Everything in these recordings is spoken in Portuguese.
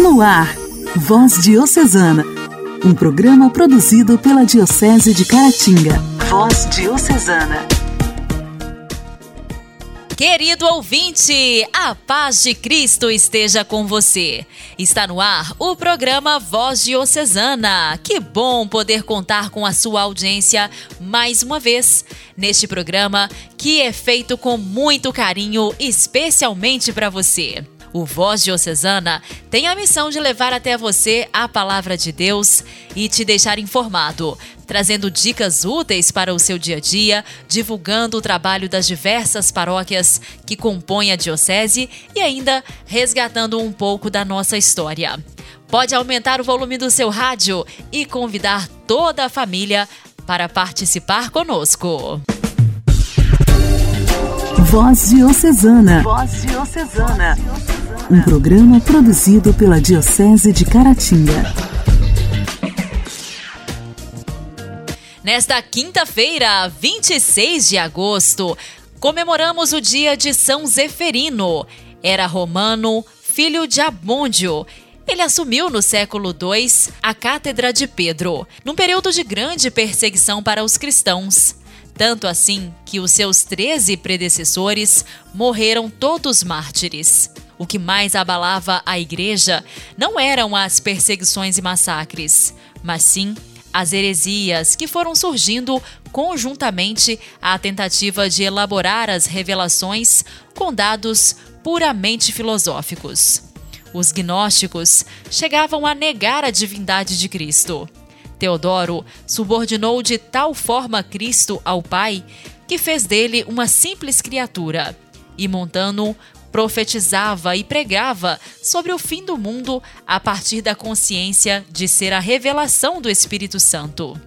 No ar, Voz Diocesana, um programa produzido pela Diocese de Caratinga. Voz Diocesana. Querido ouvinte, a paz de Cristo esteja com você. Está no ar o programa Voz Diocesana. Que bom poder contar com a sua audiência mais uma vez neste programa que é feito com muito carinho, especialmente para você. O Voz Diocesana tem a missão de levar até você a palavra de Deus e te deixar informado, trazendo dicas úteis para o seu dia a dia, divulgando o trabalho das diversas paróquias que compõem a Diocese e ainda resgatando um pouco da nossa história. Pode aumentar o volume do seu rádio e convidar toda a família para participar conosco. Voz Diocesana. Voz Diocesana. Um programa produzido pela Diocese de Caratinga. Nesta quinta-feira, 26 de agosto, comemoramos o dia de São Zeferino. Era romano, filho de Abôndio. Ele assumiu no século II a Cátedra de Pedro, num período de grande perseguição para os cristãos. Tanto assim que os seus treze predecessores morreram todos mártires. O que mais abalava a igreja não eram as perseguições e massacres, mas sim as heresias que foram surgindo conjuntamente à tentativa de elaborar as revelações com dados puramente filosóficos. Os gnósticos chegavam a negar a divindade de Cristo Teodoro subordinou de tal forma Cristo ao Pai que fez dele uma simples criatura. E Montano profetizava e pregava sobre o fim do mundo a partir da consciência de ser a revelação do Espírito Santo.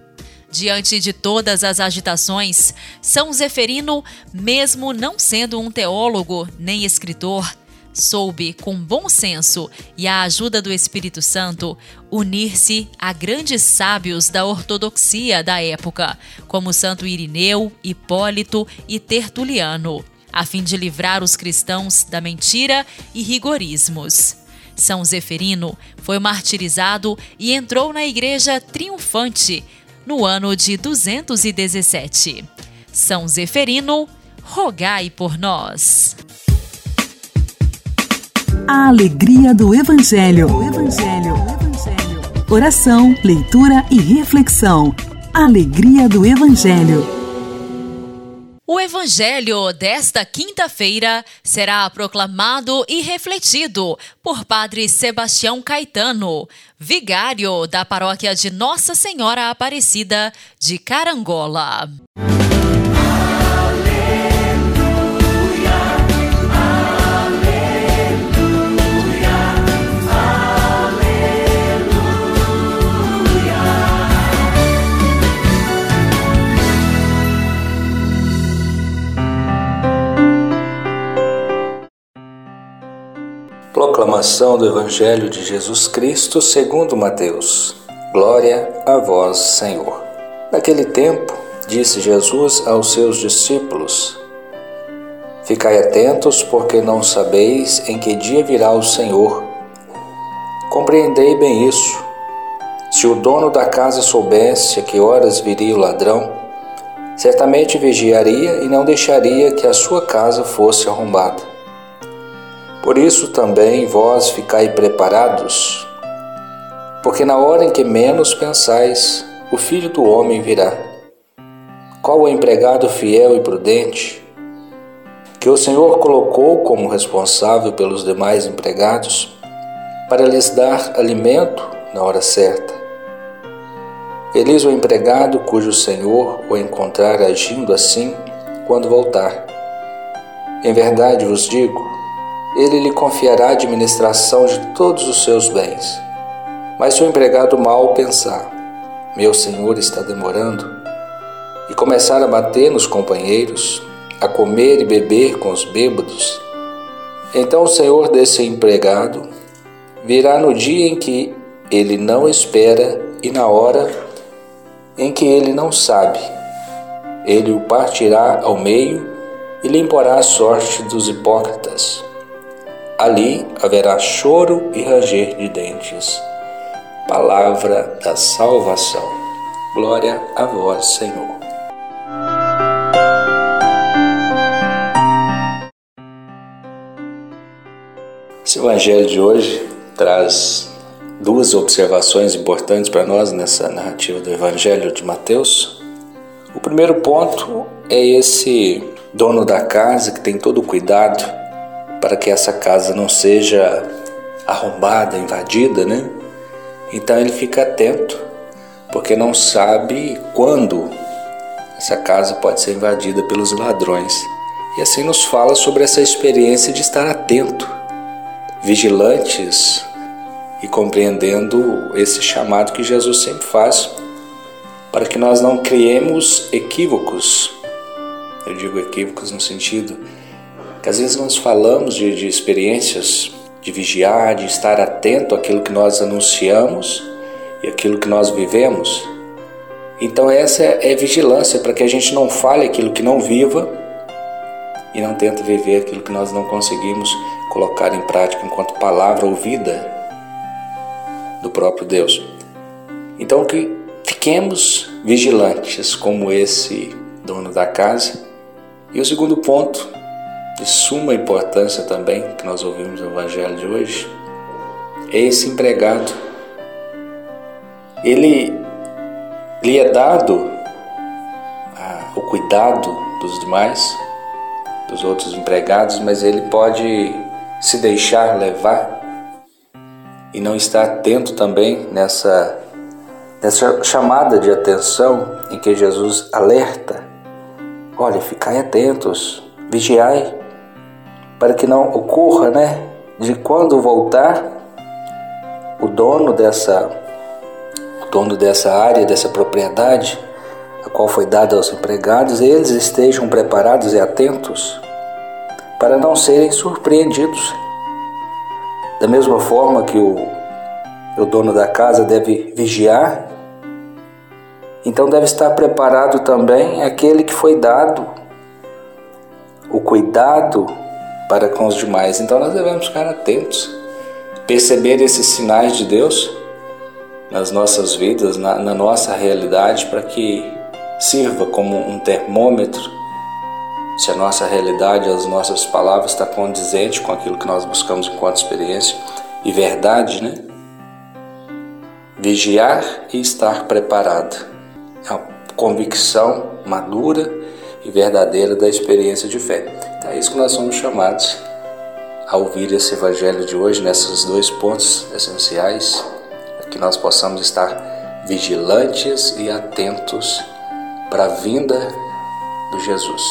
Diante de todas as agitações, São Zeferino, mesmo não sendo um teólogo nem escritor, soube, com bom senso e a ajuda do Espírito Santo, unir-se a grandes sábios da ortodoxia da época, como Santo Irineu, Hipólito e Tertuliano, a fim de livrar os cristãos da mentira e rigorismos. São Zeferino foi martirizado e entrou na igreja triunfante no ano de 217. São Zeferino, rogai por nós. A alegria do Evangelho. Evangelho. Evangelho. Oração, leitura e reflexão. Alegria do Evangelho. O Evangelho desta quinta-feira será proclamado e refletido por Padre Sebastião Caetano, vigário da paróquia de Nossa Senhora Aparecida de Carangola. Proclamação do Evangelho de Jesus Cristo segundo Mateus. Glória a vós, Senhor. Naquele tempo, disse Jesus aos seus discípulos: Ficai atentos, porque não sabeis em que dia virá o Senhor. Compreendei bem isso. Se o dono da casa soubesse a que horas viria o ladrão, certamente vigiaria e não deixaria que a sua casa fosse arrombada. Por isso também vós ficai preparados, porque na hora em que menos pensais, o Filho do Homem virá. Qual o empregado fiel e prudente que o Senhor colocou como responsável pelos demais empregados para lhes dar alimento na hora certa? Feliz o empregado cujo Senhor o encontrar agindo assim quando voltar. Em verdade vos digo, ele lhe confiará a administração de todos os seus bens. Mas se o empregado mal pensar, meu senhor está demorando, e começar a bater nos companheiros, a comer e beber com os bêbados, então o senhor desse empregado virá no dia em que ele não espera e na hora em que ele não sabe. Ele o partirá ao meio e lhe imporá a sorte dos hipócritas. Ali haverá choro e ranger de dentes. Palavra da salvação. Glória a vós, Senhor. Esse evangelho de hoje traz duas observações importantes para nós nessa narrativa do evangelho de Mateus. O primeiro ponto é esse dono da casa que tem todo o cuidado para que essa casa não seja arrombada, invadida, né? Então ele fica atento, porque não sabe quando essa casa pode ser invadida pelos ladrões. E assim nos fala sobre essa experiência de estar atento, vigilantes e compreendendo esse chamado que Jesus sempre faz para que nós não criemos equívocos. Eu digo equívocos no sentido que às vezes nós falamos de, de experiências de vigiar, de estar atento àquilo que nós anunciamos e aquilo que nós vivemos. Então, essa é vigilância para que a gente não fale aquilo que não viva e não tente viver aquilo que nós não conseguimos colocar em prática enquanto palavra ou vida do próprio Deus. Então, que Fiquemos vigilantes como esse dono da casa. E o segundo ponto, de suma importância também, que nós ouvimos no Evangelho de hoje, é esse empregado. Ele lhe é dado ah, o cuidado dos demais, dos outros empregados, mas ele pode se deixar levar e não estar atento também nessa essa chamada de atenção em que Jesus alerta: olha, ficai atentos, vigiai, para que não ocorra, né, de quando voltar o dono dessa o dono dessa área, dessa propriedade, a qual foi dada aos empregados, eles estejam preparados e atentos para não serem surpreendidos. Da mesma forma que o, o dono da casa deve vigiar então deve estar preparado também aquele que foi dado o cuidado para com os demais. Então nós devemos ficar atentos, perceber esses sinais de Deus nas nossas vidas, na, na nossa realidade, para que sirva como um termômetro se a nossa realidade, as nossas palavras está condizente com aquilo que nós buscamos enquanto experiência e verdade, né? Vigiar e estar preparado a convicção madura e verdadeira da experiência de fé. É isso que nós somos chamados a ouvir esse evangelho de hoje, nesses dois pontos essenciais, para que nós possamos estar vigilantes e atentos para a vinda do Jesus.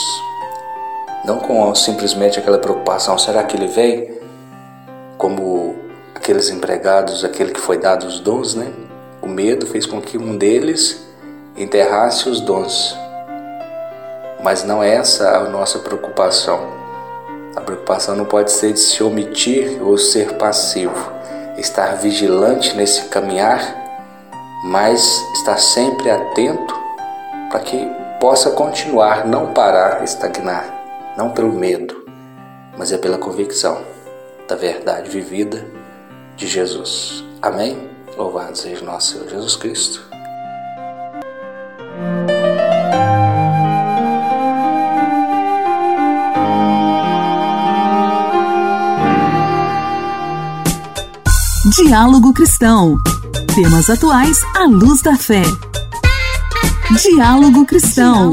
Não com simplesmente aquela preocupação, será que ele vem? Como aqueles empregados, aquele que foi dado os dons, né? O medo fez com que um deles enterrasse os dons. Mas não é essa a nossa preocupação. A preocupação não pode ser de se omitir ou ser passivo, estar vigilante nesse caminhar, mas estar sempre atento para que possa continuar, não parar, estagnar, não pelo medo, mas é pela convicção da verdade vivida de Jesus. Amém? Louvado seja nosso Senhor Jesus Cristo. Diálogo Cristão. Temas atuais à luz da fé. Diálogo Cristão.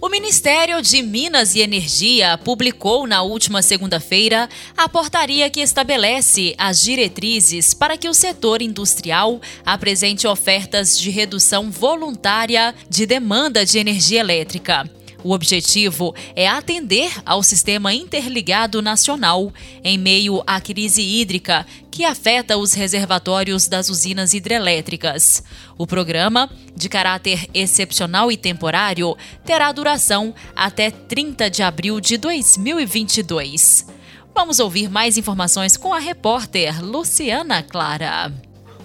O Ministério de Minas e Energia publicou na última segunda-feira a portaria que estabelece as diretrizes para que o setor industrial apresente ofertas de redução voluntária de demanda de energia elétrica. O objetivo é atender ao sistema interligado nacional em meio à crise hídrica que afeta os reservatórios das usinas hidrelétricas. O programa, de caráter excepcional e temporário, terá duração até 30 de abril de 2022. Vamos ouvir mais informações com a repórter Luciana Clara.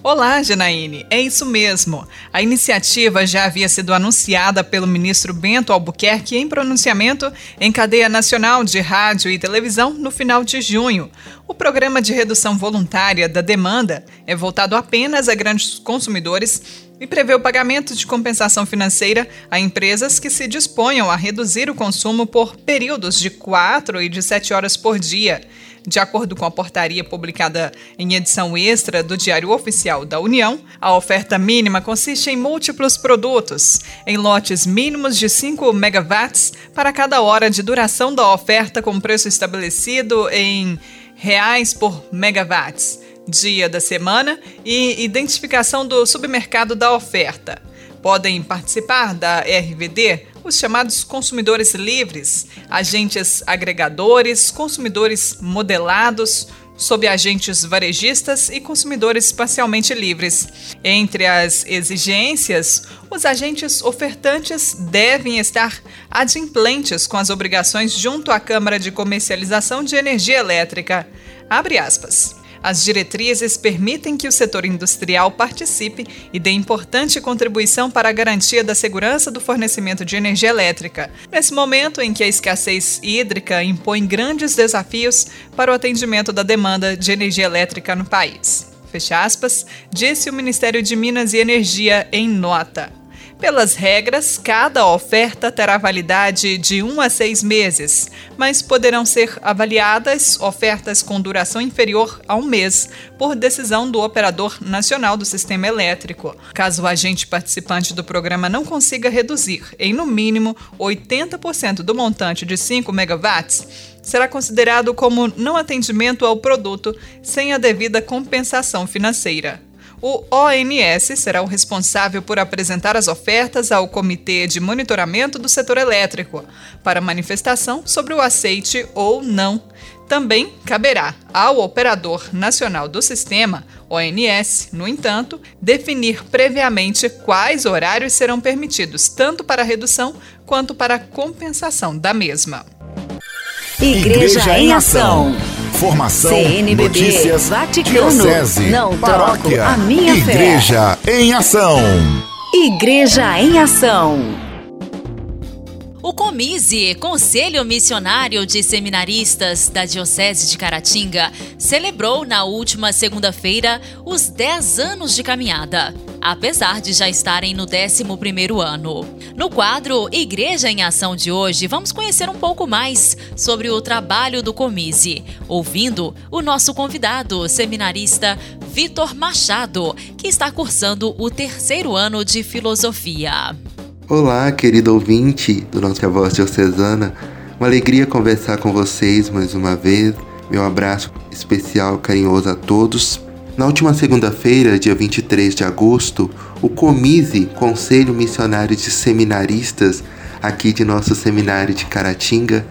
Olá, Janaíne. É isso mesmo. A iniciativa já havia sido anunciada pelo ministro Bento Albuquerque em pronunciamento em cadeia nacional de rádio e televisão no final de junho. O programa de redução voluntária da demanda é voltado apenas a grandes consumidores e prevê o pagamento de compensação financeira a empresas que se disponham a reduzir o consumo por períodos de 4 e de 7 horas por dia. De acordo com a portaria publicada em edição extra do Diário Oficial da União, a oferta mínima consiste em múltiplos produtos, em lotes mínimos de 5 megawatts para cada hora de duração da oferta com preço estabelecido em reais por megawatts, dia da semana e identificação do submercado da oferta. Podem participar da RVD os chamados consumidores livres, agentes agregadores, consumidores modelados, sob agentes varejistas e consumidores parcialmente livres. Entre as exigências, os agentes ofertantes devem estar adimplentes com as obrigações junto à Câmara de Comercialização de Energia Elétrica. Abre aspas. As diretrizes permitem que o setor industrial participe e dê importante contribuição para a garantia da segurança do fornecimento de energia elétrica, nesse momento em que a escassez hídrica impõe grandes desafios para o atendimento da demanda de energia elétrica no país. Fecha aspas, disse o Ministério de Minas e Energia em nota. Pelas regras, cada oferta terá validade de 1 a 6 meses, mas poderão ser avaliadas ofertas com duração inferior a um mês, por decisão do Operador Nacional do Sistema Elétrico. Caso o agente participante do programa não consiga reduzir em, no mínimo, 80% do montante de 5 megawatts, será considerado como não atendimento ao produto sem a devida compensação financeira. O ONS será o responsável por apresentar as ofertas ao Comitê de Monitoramento do Setor Elétrico para manifestação sobre o aceite ou não. Também caberá ao Operador Nacional do Sistema, ONS, no entanto, definir previamente quais horários serão permitidos tanto para a redução quanto para a compensação da mesma. Igreja, Igreja em Ação. Formação, CNBB, notícias, Vaticano, diocese, não paróquia, a minha Igreja fé. em Ação. Igreja em Ação. O Comise, Conselho Missionário de Seminaristas da Diocese de Caratinga, celebrou na última segunda-feira os 10 anos de caminhada apesar de já estarem no 11º ano. No quadro Igreja em Ação de hoje, vamos conhecer um pouco mais sobre o trabalho do Comise, ouvindo o nosso convidado, seminarista Vitor Machado, que está cursando o terceiro ano de Filosofia. Olá, querido ouvinte do nosso Voz Diocesana. Uma alegria conversar com vocês mais uma vez. Meu abraço especial carinhoso a todos. Na última segunda-feira, dia 23 de agosto, o COMISE, Conselho Missionário de Seminaristas, aqui de nosso seminário de Caratinga,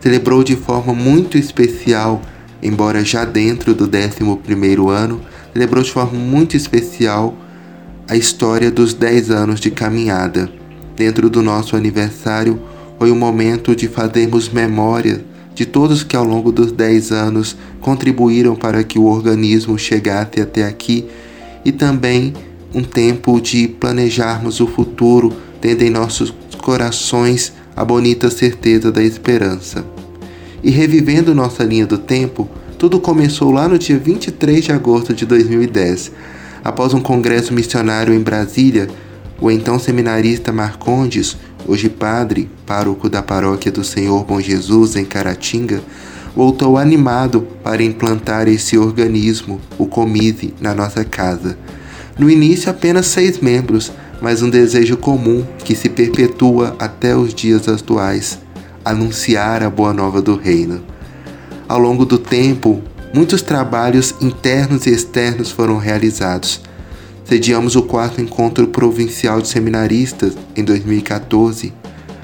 celebrou de forma muito especial, embora já dentro do 11º ano, celebrou de forma muito especial a história dos 10 anos de caminhada. Dentro do nosso aniversário, foi o momento de fazermos memória de todos que ao longo dos 10 anos contribuíram para que o organismo chegasse até aqui e também um tempo de planejarmos o futuro, tendo em nossos corações a bonita certeza da esperança. E revivendo nossa linha do tempo, tudo começou lá no dia 23 de agosto de 2010, após um congresso missionário em Brasília. O então seminarista Marcondes hoje padre, pároco da paróquia do Senhor Bom Jesus em Caratinga, voltou animado para implantar esse organismo, o Comise, na nossa casa. No início, apenas seis membros, mas um desejo comum que se perpetua até os dias atuais anunciar a boa nova do Reino. Ao longo do tempo, muitos trabalhos internos e externos foram realizados Sediamos o quarto encontro provincial de seminaristas em 2014,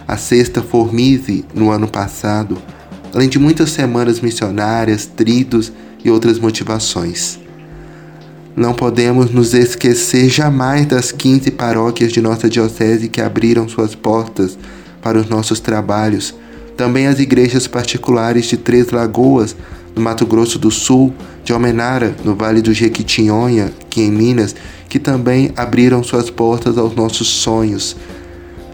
a sexta Formise no ano passado, além de muitas semanas missionárias, tridos e outras motivações. Não podemos nos esquecer jamais das 15 paróquias de nossa diocese que abriram suas portas para os nossos trabalhos, também as igrejas particulares de Três Lagoas, no Mato Grosso do Sul, de Almenara, no Vale do Jequitinhonha, aqui em Minas, que também abriram suas portas aos nossos sonhos.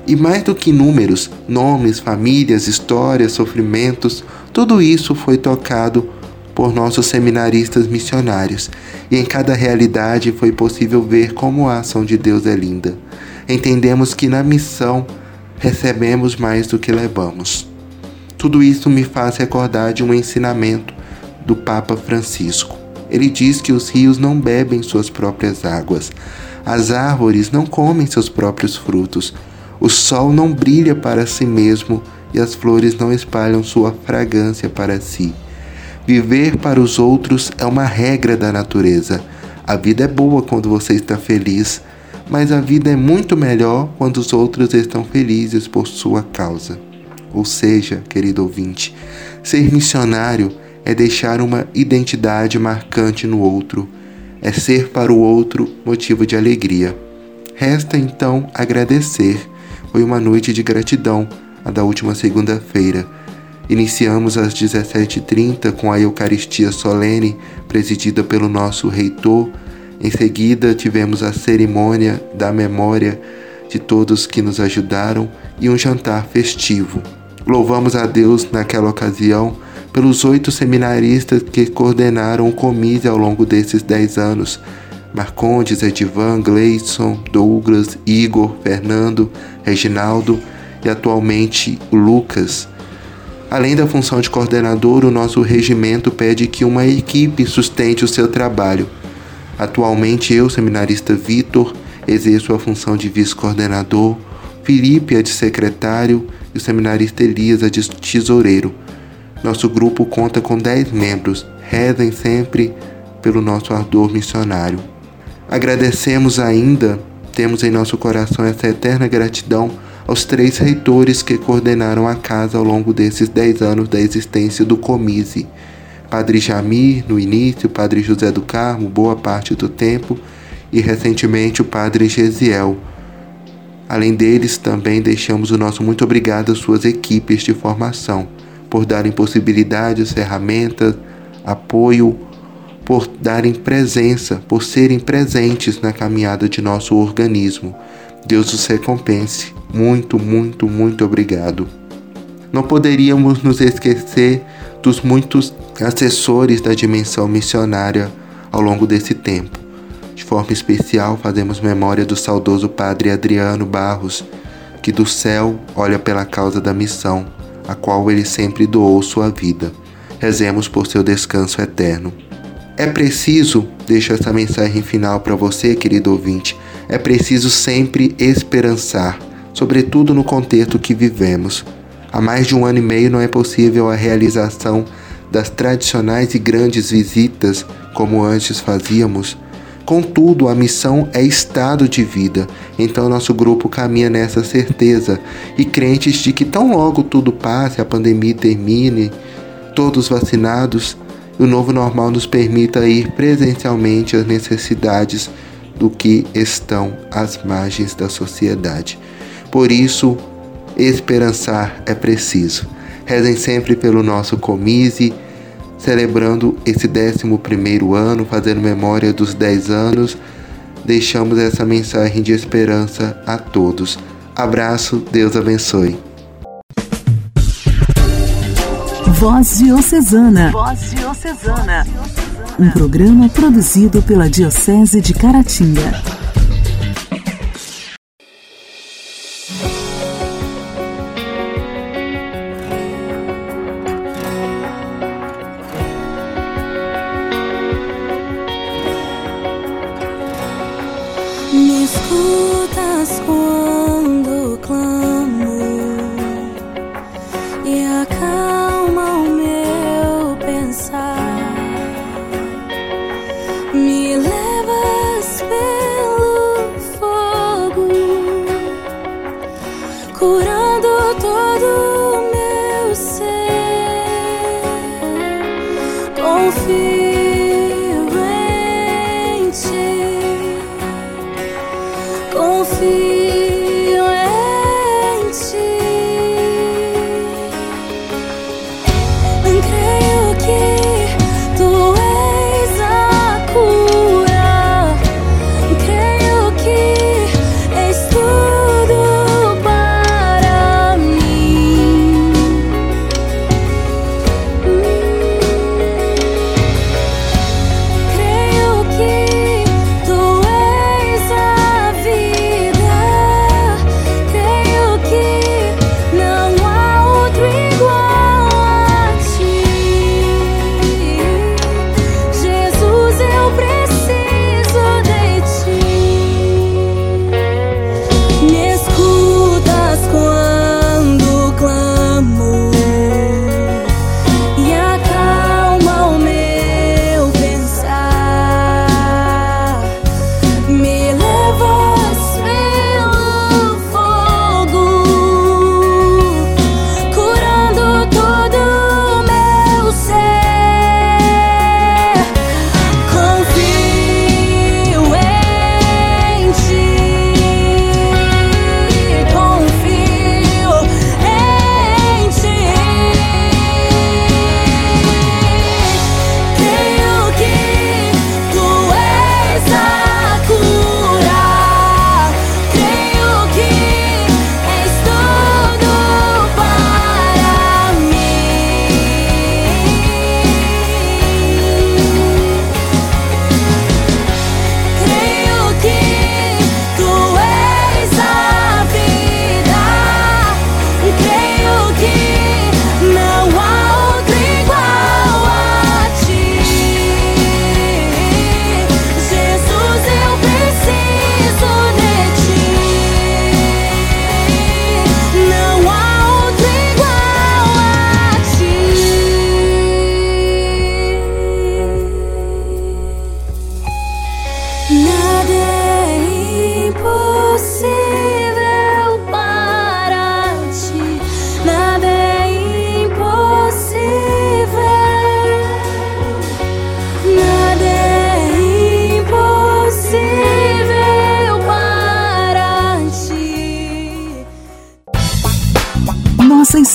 E mais do que números, nomes, famílias, histórias, sofrimentos, tudo isso foi tocado por nossos seminaristas missionários, e em cada realidade foi possível ver como a ação de Deus é linda. Entendemos que na missão recebemos mais do que levamos. Tudo isso me faz recordar de um ensinamento do Papa Francisco. Ele diz que os rios não bebem suas próprias águas, as árvores não comem seus próprios frutos, o sol não brilha para si mesmo e as flores não espalham sua fragrância para si. Viver para os outros é uma regra da natureza. A vida é boa quando você está feliz, mas a vida é muito melhor quando os outros estão felizes por sua causa. Ou seja, querido ouvinte, ser missionário é deixar uma identidade marcante no outro, é ser para o outro motivo de alegria. Resta então agradecer. Foi uma noite de gratidão, a da última segunda-feira. Iniciamos às 17h30 com a Eucaristia solene, presidida pelo nosso reitor. Em seguida, tivemos a cerimônia da memória de todos que nos ajudaram e um jantar festivo. Louvamos a Deus naquela ocasião pelos oito seminaristas que coordenaram o Comise ao longo desses dez anos. Marcondes, Edivan, Gleison, Douglas, Igor, Fernando, Reginaldo e atualmente Lucas. Além da função de coordenador, o nosso regimento pede que uma equipe sustente o seu trabalho. Atualmente eu, seminarista Vitor, exerço a função de vice-coordenador, Felipe a de secretário e o seminarista Elias a de tesoureiro. Nosso grupo conta com 10 membros. Rezem sempre pelo nosso ardor missionário. Agradecemos ainda, temos em nosso coração essa eterna gratidão aos três reitores que coordenaram a casa ao longo desses 10 anos da existência do Comise. Padre Jamir, no início, Padre José do Carmo, boa parte do tempo, e recentemente o Padre Gesiel, Além deles, também deixamos o nosso muito obrigado às suas equipes de formação, por darem possibilidades, ferramentas, apoio, por darem presença, por serem presentes na caminhada de nosso organismo. Deus os recompense. Muito, muito, muito obrigado. Não poderíamos nos esquecer dos muitos assessores da dimensão missionária ao longo desse tempo de forma especial, fazemos memória do saudoso Padre Adriano Barros, que do céu olha pela causa da missão, a qual ele sempre doou sua vida. Rezemos por seu descanso eterno. É preciso, deixo essa mensagem final para você, querido ouvinte, é preciso sempre esperançar, sobretudo no contexto que vivemos. Há mais de um ano e meio não é possível a realização das tradicionais e grandes visitas como antes fazíamos Contudo, a missão é estado de vida, então nosso grupo caminha nessa certeza e crentes de que tão logo tudo passe, a pandemia termine, todos vacinados, o novo normal nos permita ir presencialmente às necessidades do que estão às margens da sociedade. Por isso, esperançar é preciso. Rezem sempre pelo nosso comise celebrando esse 11 ano, fazendo memória dos 10 anos, deixamos essa mensagem de esperança a todos. Abraço, Deus abençoe. Voz Diocesana. Voz Diocesana. Um programa produzido pela Diocese de Caratinga.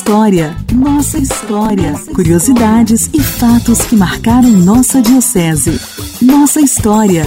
História, nossa história. Curiosidades e fatos que marcaram nossa diocese. Nossa história.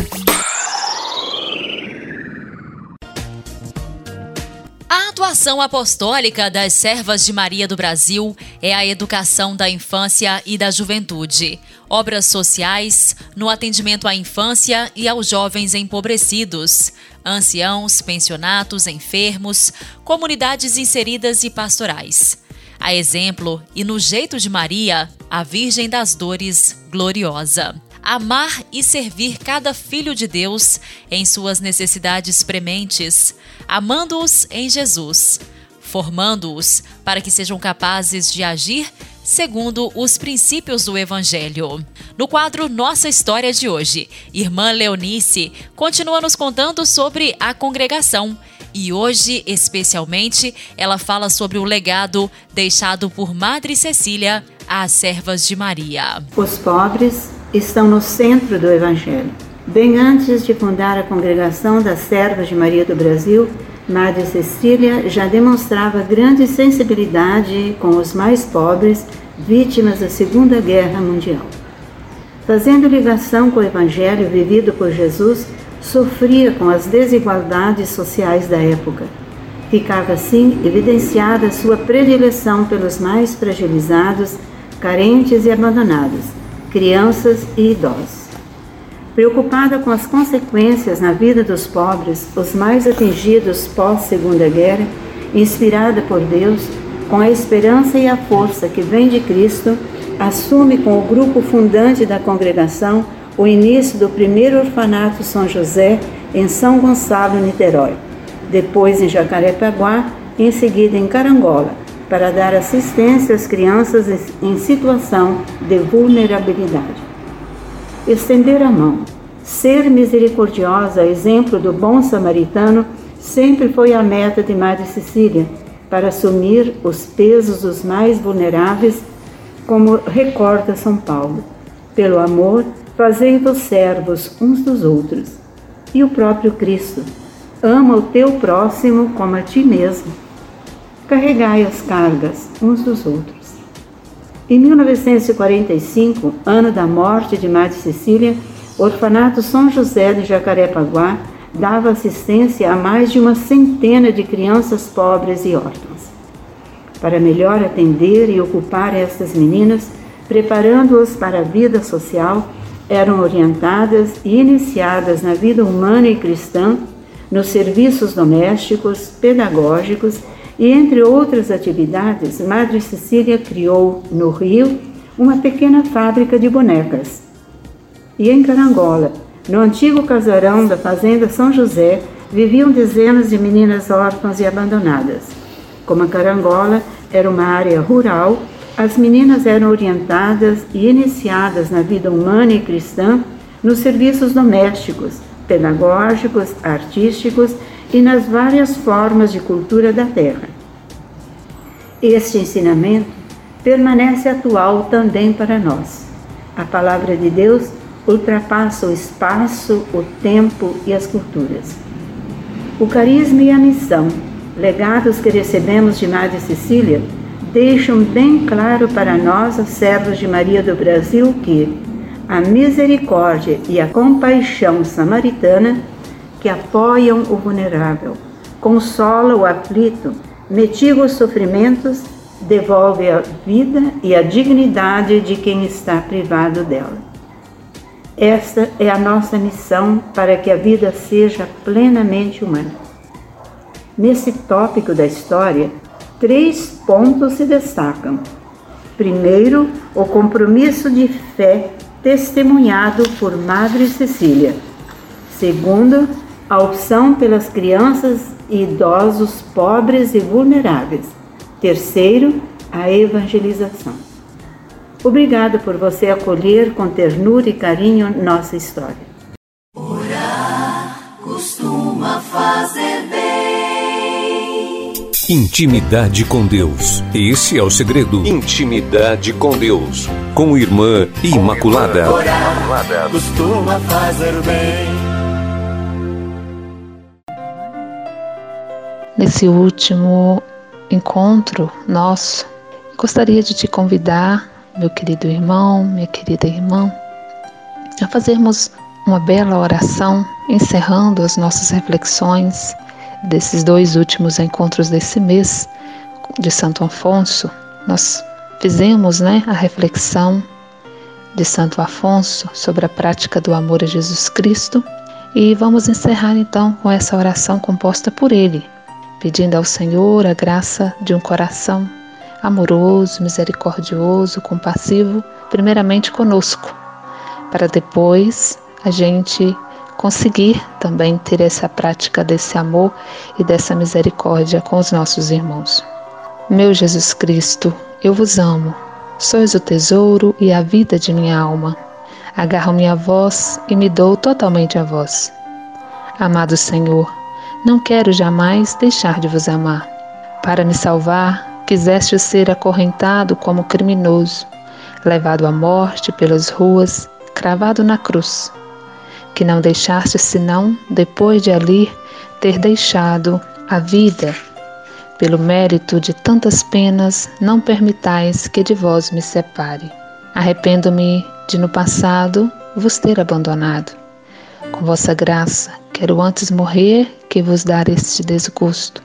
A atuação apostólica das Servas de Maria do Brasil é a educação da infância e da juventude, obras sociais no atendimento à infância e aos jovens empobrecidos, anciãos, pensionatos, enfermos, comunidades inseridas e pastorais. A exemplo e no jeito de Maria, a Virgem das Dores gloriosa. Amar e servir cada filho de Deus em suas necessidades prementes, amando-os em Jesus, formando-os para que sejam capazes de agir segundo os princípios do Evangelho. No quadro Nossa História de hoje, Irmã Leonice continua nos contando sobre a congregação. E hoje, especialmente, ela fala sobre o legado deixado por Madre Cecília às servas de Maria. Os pobres estão no centro do Evangelho. Bem antes de fundar a congregação das servas de Maria do Brasil, Madre Cecília já demonstrava grande sensibilidade com os mais pobres, vítimas da Segunda Guerra Mundial. Fazendo ligação com o Evangelho vivido por Jesus, sofria com as desigualdades sociais da época. Ficava assim evidenciada sua predileção pelos mais fragilizados, carentes e abandonados, crianças e idosos. Preocupada com as consequências na vida dos pobres, os mais atingidos pós-Segunda Guerra, inspirada por Deus, com a esperança e a força que vem de Cristo, assume com o grupo fundante da congregação o início do primeiro orfanato São José em São Gonçalo, Niterói, depois em Jacarepaguá em seguida em Carangola, para dar assistência às crianças em situação de vulnerabilidade estender a mão. Ser misericordiosa, exemplo do bom samaritano, sempre foi a meta de Madre Cecília, para assumir os pesos dos mais vulneráveis, como recorda São Paulo. Pelo amor, fazei-vos servos uns dos outros. E o próprio Cristo, ama o teu próximo como a ti mesmo. Carregai as cargas uns dos outros. Em 1945, ano da morte de Madre Cecília, o Orfanato São José de Jacarepaguá dava assistência a mais de uma centena de crianças pobres e órfãs. Para melhor atender e ocupar estas meninas, preparando-as para a vida social, eram orientadas e iniciadas na vida humana e cristã, nos serviços domésticos, pedagógicos e entre outras atividades, Madre Cecília criou no Rio uma pequena fábrica de bonecas. E em Carangola, no antigo casarão da Fazenda São José, viviam dezenas de meninas órfãs e abandonadas. Como a Carangola era uma área rural, as meninas eram orientadas e iniciadas na vida humana e cristã nos serviços domésticos, pedagógicos, artísticos e nas várias formas de cultura da terra. Este ensinamento permanece atual também para nós. A palavra de Deus ultrapassa o espaço, o tempo e as culturas. O carisma e a missão, legados que recebemos de Madre Cecília, deixam bem claro para nós, os servos de Maria do Brasil, que a misericórdia e a compaixão samaritana que apoiam o vulnerável, consola o aflito, mitiga os sofrimentos, devolve a vida e a dignidade de quem está privado dela. Esta é a nossa missão para que a vida seja plenamente humana. Nesse tópico da história, três pontos se destacam. Primeiro, o compromisso de fé testemunhado por Madre Cecília. Segundo, a opção pelas crianças e idosos pobres e vulneráveis. Terceiro, a evangelização. Obrigada por você acolher com ternura e carinho nossa história. Orar costuma fazer bem. Intimidade com Deus. Esse é o segredo. Intimidade com Deus. Com Irmã Imaculada. Orar costuma fazer bem. Nesse último encontro nosso, gostaria de te convidar, meu querido irmão, minha querida irmã, a fazermos uma bela oração encerrando as nossas reflexões desses dois últimos encontros desse mês de Santo Afonso. Nós fizemos né, a reflexão de Santo Afonso sobre a prática do amor a Jesus Cristo e vamos encerrar então com essa oração composta por ele, pedindo ao Senhor a graça de um coração amoroso, misericordioso, compassivo, primeiramente conosco, para depois a gente conseguir também ter essa prática desse amor e dessa misericórdia com os nossos irmãos. Meu Jesus Cristo, eu vos amo, sois o tesouro e a vida de minha alma. Agarro-me a vós e me dou totalmente a vós. Amado Senhor, não quero jamais deixar de vos amar. Para me salvar, quiseste ser acorrentado como criminoso, levado à morte pelas ruas, cravado na cruz que não deixaste senão, depois de ali ter deixado a vida. Pelo mérito de tantas penas, não permitais que de vós me separe. Arrependo-me de no passado vos ter abandonado. Com vossa graça, quero antes morrer que vos dar este desgosto.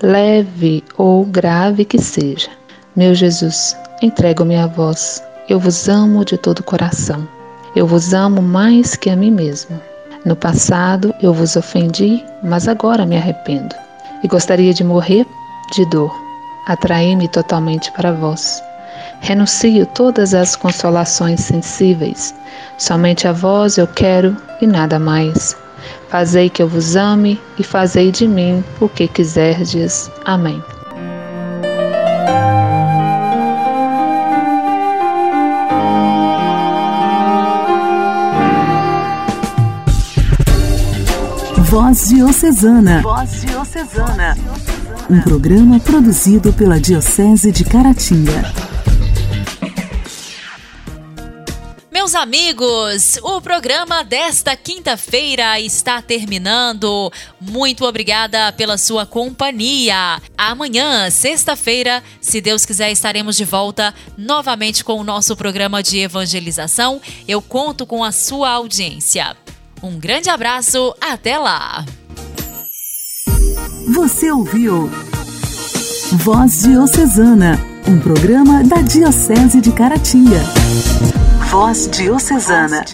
Leve ou grave que seja. Meu Jesus, entrego-me a vós. Eu vos amo de todo o coração. Eu vos amo mais que a mim mesmo. No passado eu vos ofendi, mas agora me arrependo. E gostaria de morrer de dor. Atraí-me totalmente para vós. Renuncio todas as consolações sensíveis. Somente a vós eu quero e nada mais. Fazei que eu vos ame e fazei de mim o que quiserdes. Amém. Voz Diocesana. Voz Diocesana. Um programa produzido pela Diocese de Caratinga. Amigos, o programa desta quinta-feira está terminando. Muito obrigada pela sua companhia. Amanhã, sexta-feira, se Deus quiser, estaremos de volta novamente com o nosso programa de evangelização. Eu conto com a sua audiência. Um grande abraço, até lá! Você ouviu Voz Diocesana, um programa da Diocese de Caratinga. Voz Diocesana.